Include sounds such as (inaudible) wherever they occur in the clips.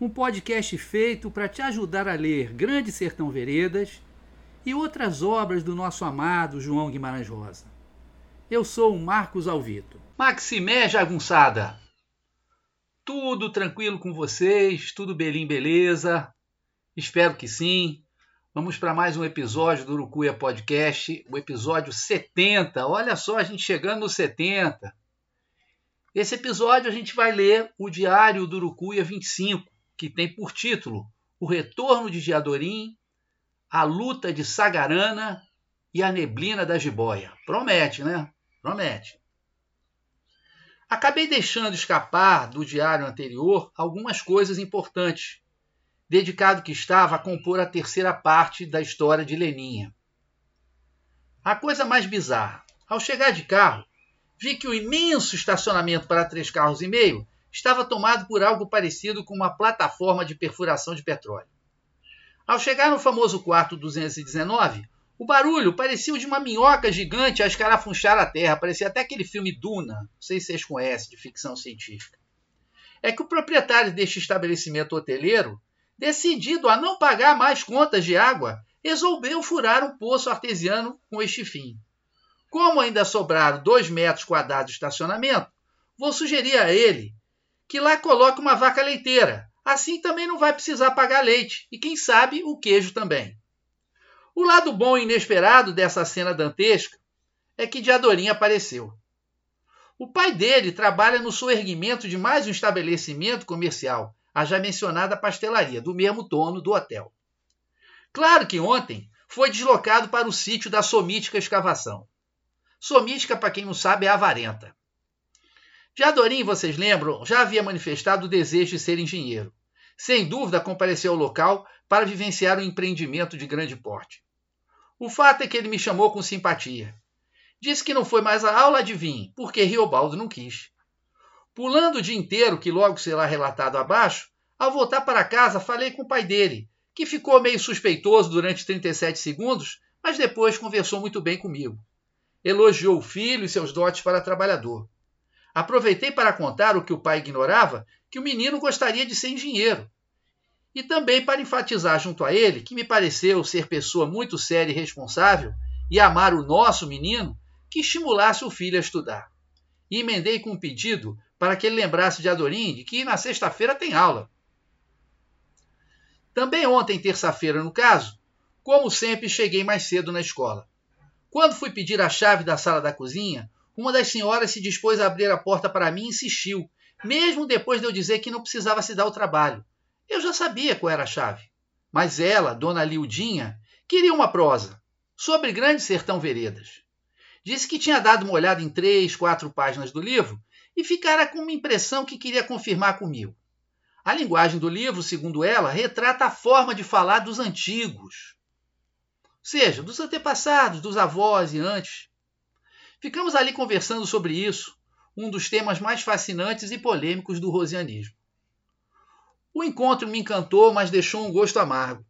Um podcast feito para te ajudar a ler Grande Sertão Veredas e outras obras do nosso amado João Guimarães Rosa. Eu sou o Marcos Alvito. Maximé Jagunçada! Tudo tranquilo com vocês? Tudo belim beleza? Espero que sim. Vamos para mais um episódio do Urucuia Podcast, o episódio 70. Olha só, a gente chegando no 70. Esse episódio a gente vai ler o Diário do Urucuia 25, que tem por título O Retorno de Diadorim, A Luta de Sagarana e a Neblina da Jiboia. Promete, né? Promete. Acabei deixando escapar do diário anterior algumas coisas importantes, dedicado que estava a compor a terceira parte da história de Leninha. A coisa mais bizarra. Ao chegar de carro, vi que o imenso estacionamento para três carros e meio estava tomado por algo parecido com uma plataforma de perfuração de petróleo. Ao chegar no famoso quarto 219, o barulho parecia o de uma minhoca gigante a escarafunchar a terra, parecia até aquele filme Duna, não sei se vocês conhecem, de ficção científica. É que o proprietário deste estabelecimento hoteleiro, decidido a não pagar mais contas de água, resolveu furar um poço artesiano com este fim. Como ainda sobraram dois metros quadrados de estacionamento, vou sugerir a ele que lá coloque uma vaca leiteira. Assim também não vai precisar pagar leite e, quem sabe, o queijo também. O lado bom e inesperado dessa cena dantesca é que Diadorim apareceu. O pai dele trabalha no soerguimento de mais um estabelecimento comercial, a já mencionada pastelaria, do mesmo dono do hotel. Claro que ontem foi deslocado para o sítio da somítica escavação. Somística, para quem não sabe, é avarenta. Jadorim, vocês lembram, já havia manifestado o desejo de ser engenheiro. Sem dúvida, compareceu ao local para vivenciar um empreendimento de grande porte. O fato é que ele me chamou com simpatia. Disse que não foi mais à aula, adivinhe, porque Riobaldo não quis. Pulando o dia inteiro, que logo será relatado abaixo, ao voltar para casa falei com o pai dele, que ficou meio suspeitoso durante 37 segundos, mas depois conversou muito bem comigo elogiou o filho e seus dotes para trabalhador. Aproveitei para contar o que o pai ignorava, que o menino gostaria de ser engenheiro. E também para enfatizar junto a ele que me pareceu ser pessoa muito séria e responsável e amar o nosso menino, que estimulasse o filho a estudar. E emendei com um pedido para que ele lembrasse de Adorim de que na sexta-feira tem aula. Também ontem, terça-feira, no caso, como sempre, cheguei mais cedo na escola. Quando fui pedir a chave da sala da cozinha, uma das senhoras se dispôs a abrir a porta para mim e insistiu, mesmo depois de eu dizer que não precisava se dar o trabalho. Eu já sabia qual era a chave. Mas ela, dona Lildinha, queria uma prosa sobre Grande Sertão Veredas. Disse que tinha dado uma olhada em três, quatro páginas do livro e ficara com uma impressão que queria confirmar comigo. A linguagem do livro, segundo ela, retrata a forma de falar dos antigos, ou seja, dos antepassados, dos avós e antes. Ficamos ali conversando sobre isso, um dos temas mais fascinantes e polêmicos do rosianismo. O encontro me encantou, mas deixou um gosto amargo.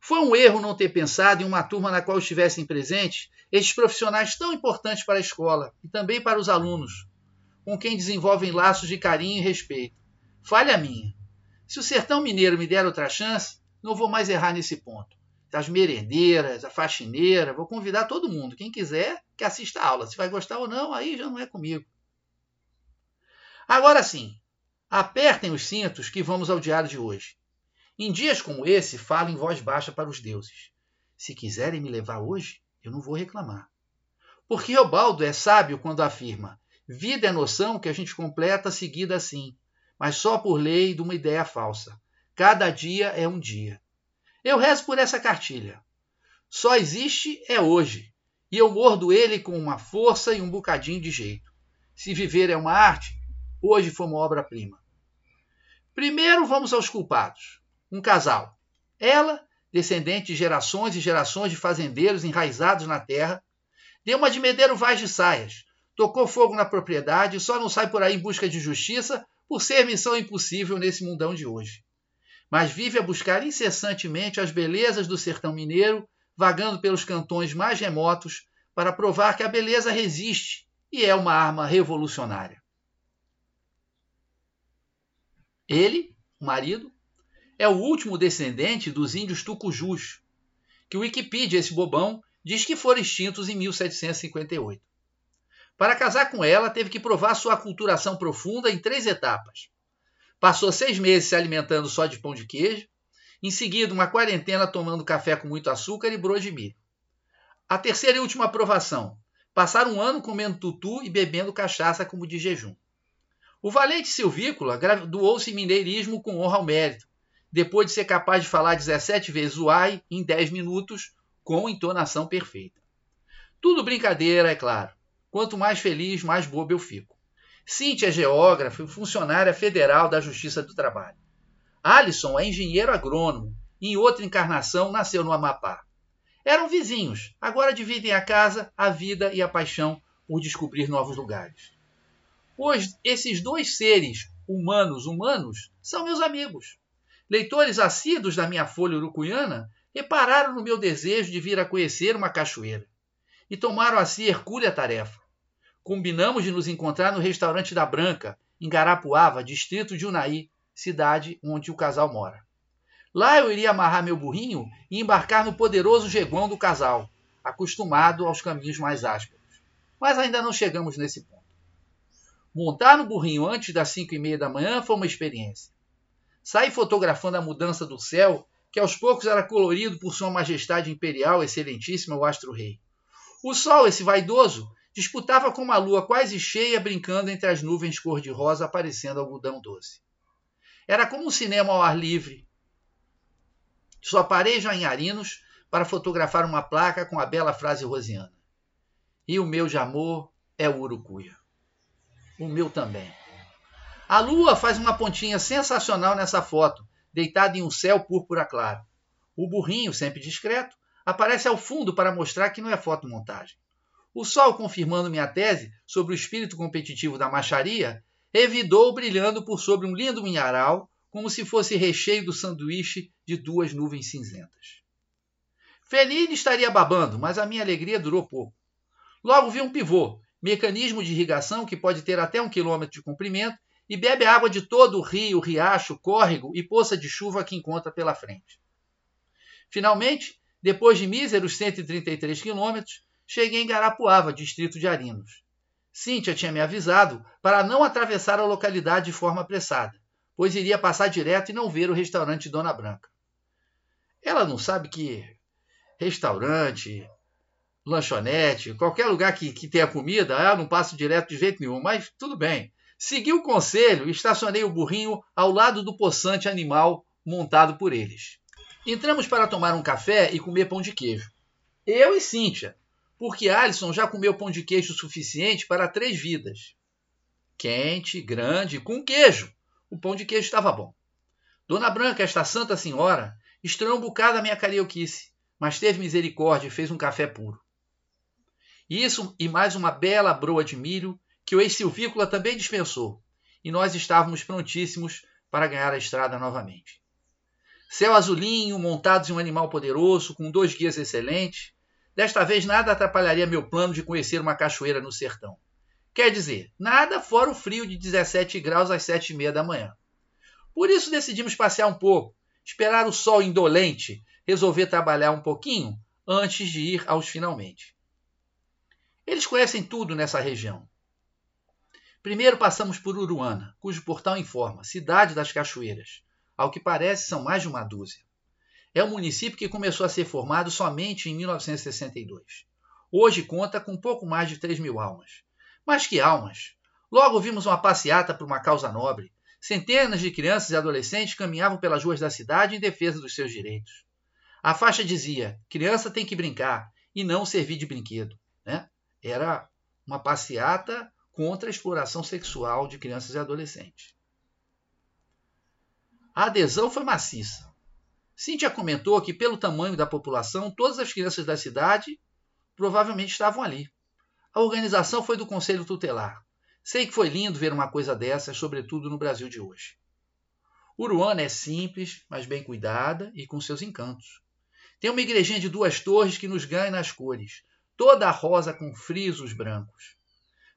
Foi um erro não ter pensado em uma turma na qual estivessem presentes estes profissionais tão importantes para a escola e também para os alunos, com quem desenvolvem laços de carinho e respeito. Falha minha. Se o sertão mineiro me der outra chance, não vou mais errar nesse ponto. As merendeiras, a faxineira, vou convidar todo mundo. Quem quiser, que assista a aula. Se vai gostar ou não, aí já não é comigo. Agora sim, apertem os cintos que vamos ao diário de hoje. Em dias como esse, falo em voz baixa para os deuses. Se quiserem me levar hoje, eu não vou reclamar. Porque Obaldo é sábio quando afirma: vida é noção que a gente completa seguida assim mas só por lei de uma ideia falsa. Cada dia é um dia. Eu rezo por essa cartilha. Só existe é hoje, e eu mordo ele com uma força e um bocadinho de jeito. Se viver é uma arte, hoje foi uma obra-prima. Primeiro vamos aos culpados. Um casal. Ela, descendente de gerações e gerações de fazendeiros enraizados na terra, deu uma de Medeiro Vaz de Saias, tocou fogo na propriedade, só não sai por aí em busca de justiça por ser missão impossível nesse mundão de hoje. Mas vive a buscar incessantemente as belezas do sertão mineiro, vagando pelos cantões mais remotos, para provar que a beleza resiste e é uma arma revolucionária. Ele, o marido, é o último descendente dos índios tucujus, que o Wikipedia, esse bobão, diz que foram extintos em 1758. Para casar com ela, teve que provar sua aculturação profunda em três etapas. Passou seis meses se alimentando só de pão de queijo, em seguida, uma quarentena tomando café com muito açúcar e broa de milho. A terceira e última aprovação: passar um ano comendo tutu e bebendo cachaça como de jejum. O valente Silvícola graduou-se em mineirismo com honra ao mérito, depois de ser capaz de falar 17 vezes o ai em 10 minutos, com entonação perfeita. Tudo brincadeira, é claro. Quanto mais feliz, mais bobo eu fico. Cíntia é geógrafa e funcionária federal da Justiça do Trabalho. Alisson é engenheiro agrônomo e em outra encarnação nasceu no Amapá. Eram vizinhos, agora dividem a casa, a vida e a paixão por descobrir novos lugares. Pois esses dois seres humanos humanos são meus amigos. Leitores assíduos da minha folha urucuiana repararam no meu desejo de vir a conhecer uma cachoeira e tomaram a si hercúlea tarefa. Combinamos de nos encontrar no restaurante da Branca, em Garapuava, distrito de Unai, cidade onde o casal mora. Lá eu iria amarrar meu burrinho e embarcar no poderoso jeguão do casal, acostumado aos caminhos mais ásperos. Mas ainda não chegamos nesse ponto. Montar no burrinho antes das cinco e meia da manhã foi uma experiência. Saí fotografando a mudança do céu, que aos poucos era colorido por Sua Majestade Imperial Excelentíssima o Astro Rei. O sol, esse vaidoso, disputava com uma lua quase cheia brincando entre as nuvens cor-de-rosa aparecendo algodão doce. Era como um cinema ao ar livre. Só parei já em Arinos para fotografar uma placa com a bela frase rosiana. E o meu de amor é o urucuia. O meu também. A lua faz uma pontinha sensacional nessa foto, deitada em um céu púrpura claro. O burrinho, sempre discreto, aparece ao fundo para mostrar que não é fotomontagem. O sol, confirmando minha tese sobre o espírito competitivo da macharia, revidou brilhando por sobre um lindo minharal, como se fosse recheio do sanduíche de duas nuvens cinzentas. Feline estaria babando, mas a minha alegria durou pouco. Logo vi um pivô, mecanismo de irrigação que pode ter até um quilômetro de comprimento e bebe água de todo o rio, riacho, córrego e poça de chuva que encontra pela frente. Finalmente, depois de míseros 133 quilômetros, cheguei em Garapuava, distrito de Arinos. Cíntia tinha me avisado para não atravessar a localidade de forma apressada, pois iria passar direto e não ver o restaurante Dona Branca. Ela não sabe que restaurante, lanchonete, qualquer lugar que, que tenha comida, eu não passo direto de jeito nenhum, mas tudo bem. Segui o conselho e estacionei o burrinho ao lado do poçante animal montado por eles. Entramos para tomar um café e comer pão de queijo. Eu e Cíntia, porque Alisson já comeu pão de queijo suficiente para três vidas. Quente, grande, com queijo. O pão de queijo estava bom. Dona Branca, esta santa senhora, estranhou um bocado a minha carioquice, mas teve misericórdia e fez um café puro. Isso e mais uma bela broa de milho que o ex-silvícola também dispensou, e nós estávamos prontíssimos para ganhar a estrada novamente. Céu azulinho, montados em um animal poderoso, com dois guias excelentes, desta vez nada atrapalharia meu plano de conhecer uma cachoeira no sertão. Quer dizer, nada fora o frio de 17 graus às sete e meia da manhã. Por isso decidimos passear um pouco, esperar o sol indolente resolver trabalhar um pouquinho antes de ir aos finalmente. Eles conhecem tudo nessa região. Primeiro passamos por Uruana, cujo portal informa Cidade das Cachoeiras. Ao que parece, são mais de uma dúzia. É um município que começou a ser formado somente em 1962. Hoje conta com pouco mais de 3 mil almas. Mas que almas! Logo vimos uma passeata por uma causa nobre. Centenas de crianças e adolescentes caminhavam pelas ruas da cidade em defesa dos seus direitos. A faixa dizia: criança tem que brincar e não servir de brinquedo. Né? Era uma passeata contra a exploração sexual de crianças e adolescentes. A adesão foi maciça. Cíntia comentou que, pelo tamanho da população, todas as crianças da cidade provavelmente estavam ali. A organização foi do Conselho Tutelar. Sei que foi lindo ver uma coisa dessas, sobretudo no Brasil de hoje. Uruana é simples, mas bem cuidada e com seus encantos. Tem uma igrejinha de duas torres que nos ganha nas cores, toda rosa com frisos brancos.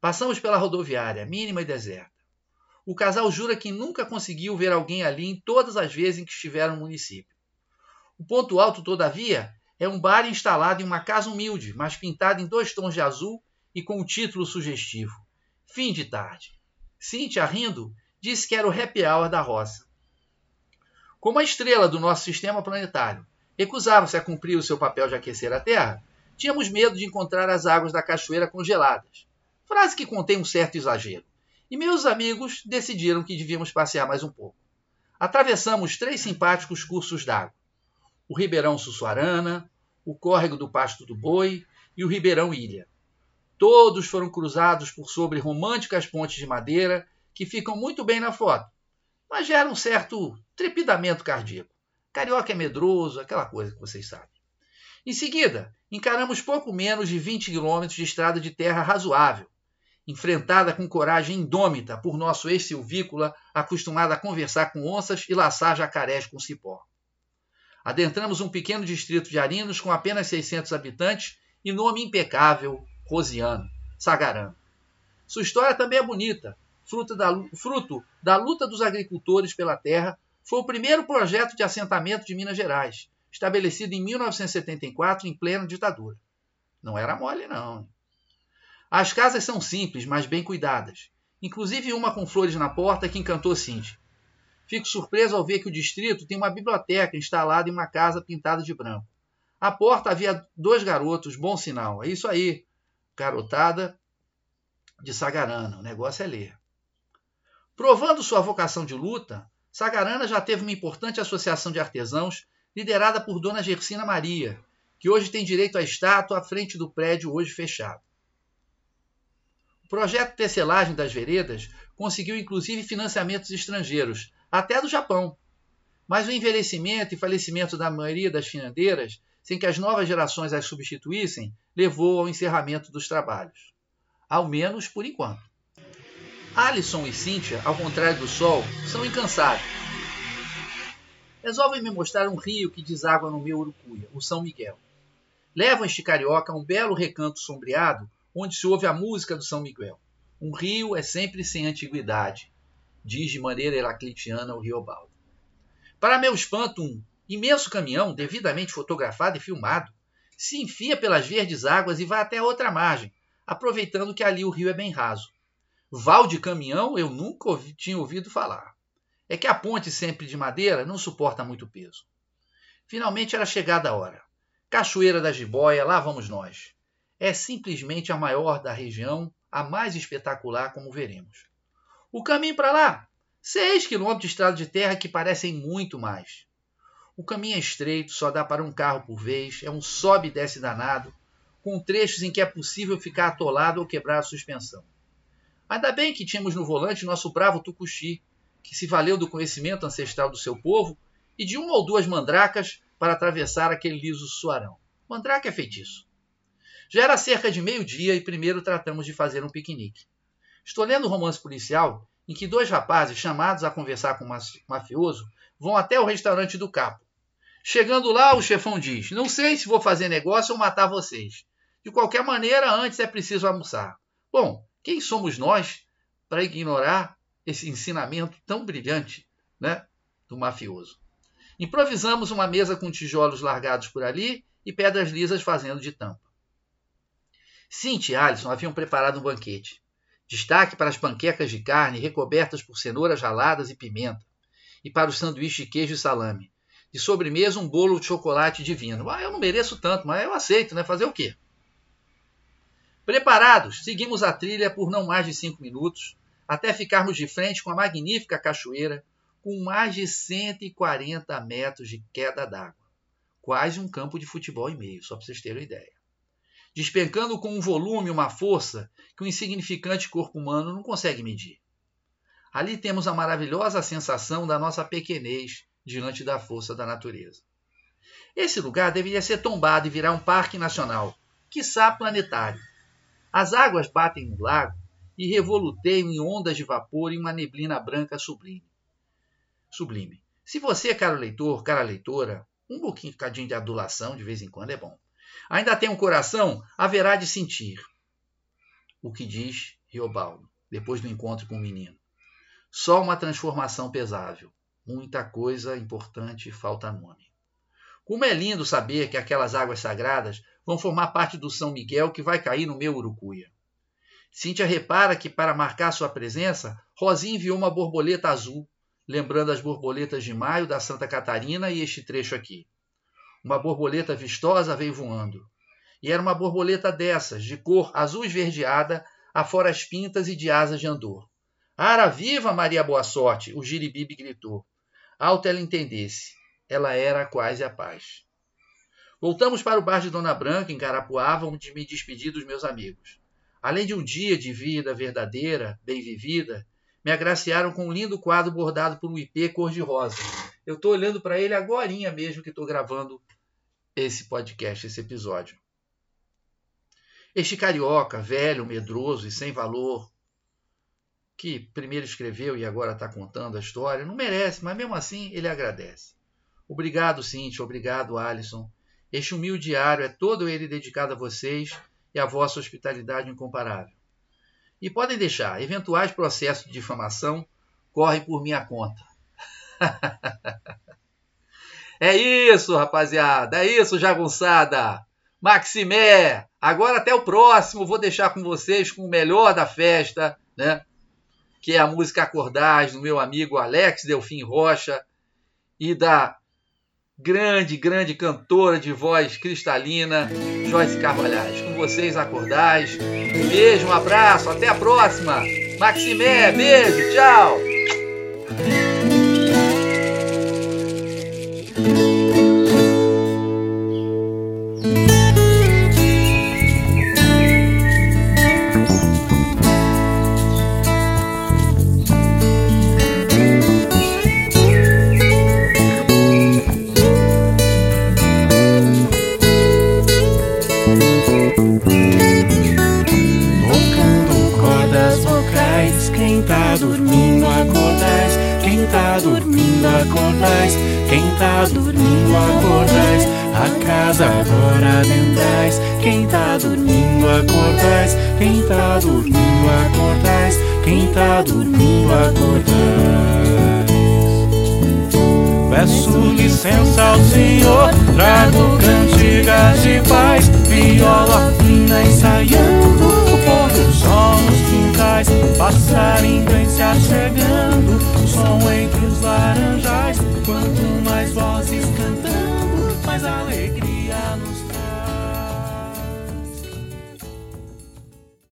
Passamos pela rodoviária, mínima e deserta. O casal jura que nunca conseguiu ver alguém ali em todas as vezes em que estiveram no município. O ponto alto, todavia, é um bar instalado em uma casa humilde, mas pintado em dois tons de azul e com um título sugestivo: Fim de tarde. Cíntia, rindo, disse que era o happy hour da roça. Como a estrela do nosso sistema planetário recusava-se a cumprir o seu papel de aquecer a Terra, tínhamos medo de encontrar as águas da cachoeira congeladas. Frase que contém um certo exagero. E meus amigos decidiram que devíamos passear mais um pouco. Atravessamos três simpáticos cursos d'água: o Ribeirão Sussuarana, o Córrego do Pasto do Boi e o Ribeirão Ilha. Todos foram cruzados por sobre românticas pontes de madeira que ficam muito bem na foto, mas gera um certo trepidamento cardíaco. Carioca é medroso, aquela coisa que vocês sabem. Em seguida, encaramos pouco menos de 20 quilômetros de estrada de terra razoável, enfrentada com coragem indômita por nosso ex-silvícola acostumado a conversar com onças e laçar jacarés com cipó. Adentramos um pequeno distrito de Arinos com apenas 600 habitantes e nome impecável, Rosiano, Sagarã. Sua história também é bonita. Fruto da, fruto da luta dos agricultores pela terra, foi o primeiro projeto de assentamento de Minas Gerais, estabelecido em 1974 em plena ditadura. Não era mole, não. As casas são simples, mas bem cuidadas. Inclusive uma com flores na porta que encantou Cindy. Fico surpreso ao ver que o distrito tem uma biblioteca instalada em uma casa pintada de branco. À porta havia dois garotos, bom sinal. É isso aí, garotada de Sagarana. O negócio é ler. Provando sua vocação de luta, Sagarana já teve uma importante associação de artesãos liderada por Dona Gersina Maria, que hoje tem direito à estátua à frente do prédio hoje fechado. O projeto Tecelagem das Veredas conseguiu inclusive financiamentos estrangeiros, até do Japão. Mas o envelhecimento e falecimento da maioria das finandeiras sem que as novas gerações as substituíssem, levou ao encerramento dos trabalhos. Ao menos por enquanto. Alison e Cynthia, ao contrário do Sol, são incansáveis. Resolvem me mostrar um rio que deságua no meu Urucuia, o São Miguel. Levam este carioca a um belo recanto sombreado, onde se ouve a música do São Miguel. Um rio é sempre sem antiguidade, diz de maneira heraclitiana o Riobaldo. Para meu espanto, um Imenso caminhão, devidamente fotografado e filmado, se enfia pelas verdes águas e vai até outra margem, aproveitando que ali o rio é bem raso. Val de caminhão eu nunca ouvi, tinha ouvido falar. É que a ponte, sempre de madeira, não suporta muito peso. Finalmente era chegada a hora. Cachoeira da Jiboia, lá vamos nós. É simplesmente a maior da região, a mais espetacular, como veremos. O caminho para lá, seis quilômetros de estrada de terra que parecem muito mais. O caminho é estreito, só dá para um carro por vez, é um sobe e desce danado, com trechos em que é possível ficar atolado ou quebrar a suspensão. Ainda bem que tínhamos no volante nosso bravo Tucuxi, que se valeu do conhecimento ancestral do seu povo e de uma ou duas mandracas para atravessar aquele liso suarão. Mandrake é feitiço. Já era cerca de meio-dia e primeiro tratamos de fazer um piquenique. Estou lendo um romance policial em que dois rapazes chamados a conversar com um mafioso vão até o restaurante do capo. Chegando lá, o chefão diz: Não sei se vou fazer negócio ou matar vocês. De qualquer maneira, antes é preciso almoçar. Bom, quem somos nós para ignorar esse ensinamento tão brilhante né, do mafioso? Improvisamos uma mesa com tijolos largados por ali e pedras lisas fazendo de tampa. Cinti e Alisson haviam preparado um banquete. Destaque para as panquecas de carne recobertas por cenouras raladas e pimenta, e para o sanduíche de queijo e salame. De sobremesa, um bolo de chocolate divino. Ah, eu não mereço tanto, mas eu aceito, né? Fazer o quê? Preparados, seguimos a trilha por não mais de cinco minutos, até ficarmos de frente com a magnífica cachoeira, com mais de 140 metros de queda d'água. Quase um campo de futebol e meio, só para vocês terem uma ideia despencando com um volume, uma força que o insignificante corpo humano não consegue medir. Ali temos a maravilhosa sensação da nossa pequenez diante da força da natureza. Esse lugar deveria ser tombado e virar um parque nacional, quiçá planetário. As águas batem no lago e revoluteiam em ondas de vapor em uma neblina branca sublime. Sublime. Se você, caro leitor, cara leitora, um bocadinho de adulação de vez em quando é bom ainda tem um coração, haverá de sentir. O que diz Riobaldo, depois do encontro com o menino. Só uma transformação pesável. Muita coisa importante falta nome. Como é lindo saber que aquelas águas sagradas vão formar parte do São Miguel que vai cair no meu Urucuia. Cíntia repara que, para marcar sua presença, Rosinha enviou uma borboleta azul, lembrando as borboletas de maio da Santa Catarina e este trecho aqui. Uma borboleta vistosa veio voando. E era uma borboleta dessas, de cor azul esverdeada, afora as pintas e de asas de andor. Ara viva, Maria Boa Sorte! O giribibe gritou. Alto ela entendesse. Ela era quase a paz. Voltamos para o bar de Dona Branca, em Carapuava, onde me despedi dos meus amigos. Além de um dia de vida verdadeira, bem vivida, me agraciaram com um lindo quadro bordado por um IP cor-de-rosa. Eu estou olhando para ele agora mesmo que estou gravando esse podcast, esse episódio. Este carioca, velho, medroso e sem valor, que primeiro escreveu e agora está contando a história, não merece, mas mesmo assim ele agradece. Obrigado, Cintia, obrigado, Alisson. Este humilde diário é todo ele dedicado a vocês e à vossa hospitalidade incomparável. E podem deixar, eventuais processos de difamação correm por minha conta. (laughs) É isso, rapaziada. É isso, jagunçada. Maximé. Agora até o próximo. Vou deixar com vocês com o melhor da festa, né? Que é a música Acordais do meu amigo Alex Delfim Rocha e da grande, grande cantora de voz cristalina, Joyce Carvalhais. Com vocês, Acordais. Um beijo, um abraço, até a próxima. Maximé, beijo, tchau. Casa agora adentrais, quem tá dormindo acordais, quem tá dormindo acordais, quem tá dormindo acordais. Peço licença ao Senhor, trago cantigas de paz, viola fina ensaiando, o pôr do sol nos quintais, passarinho se achegando, o som entre os laranjais, quanto mais vozes cantando, mais alegria.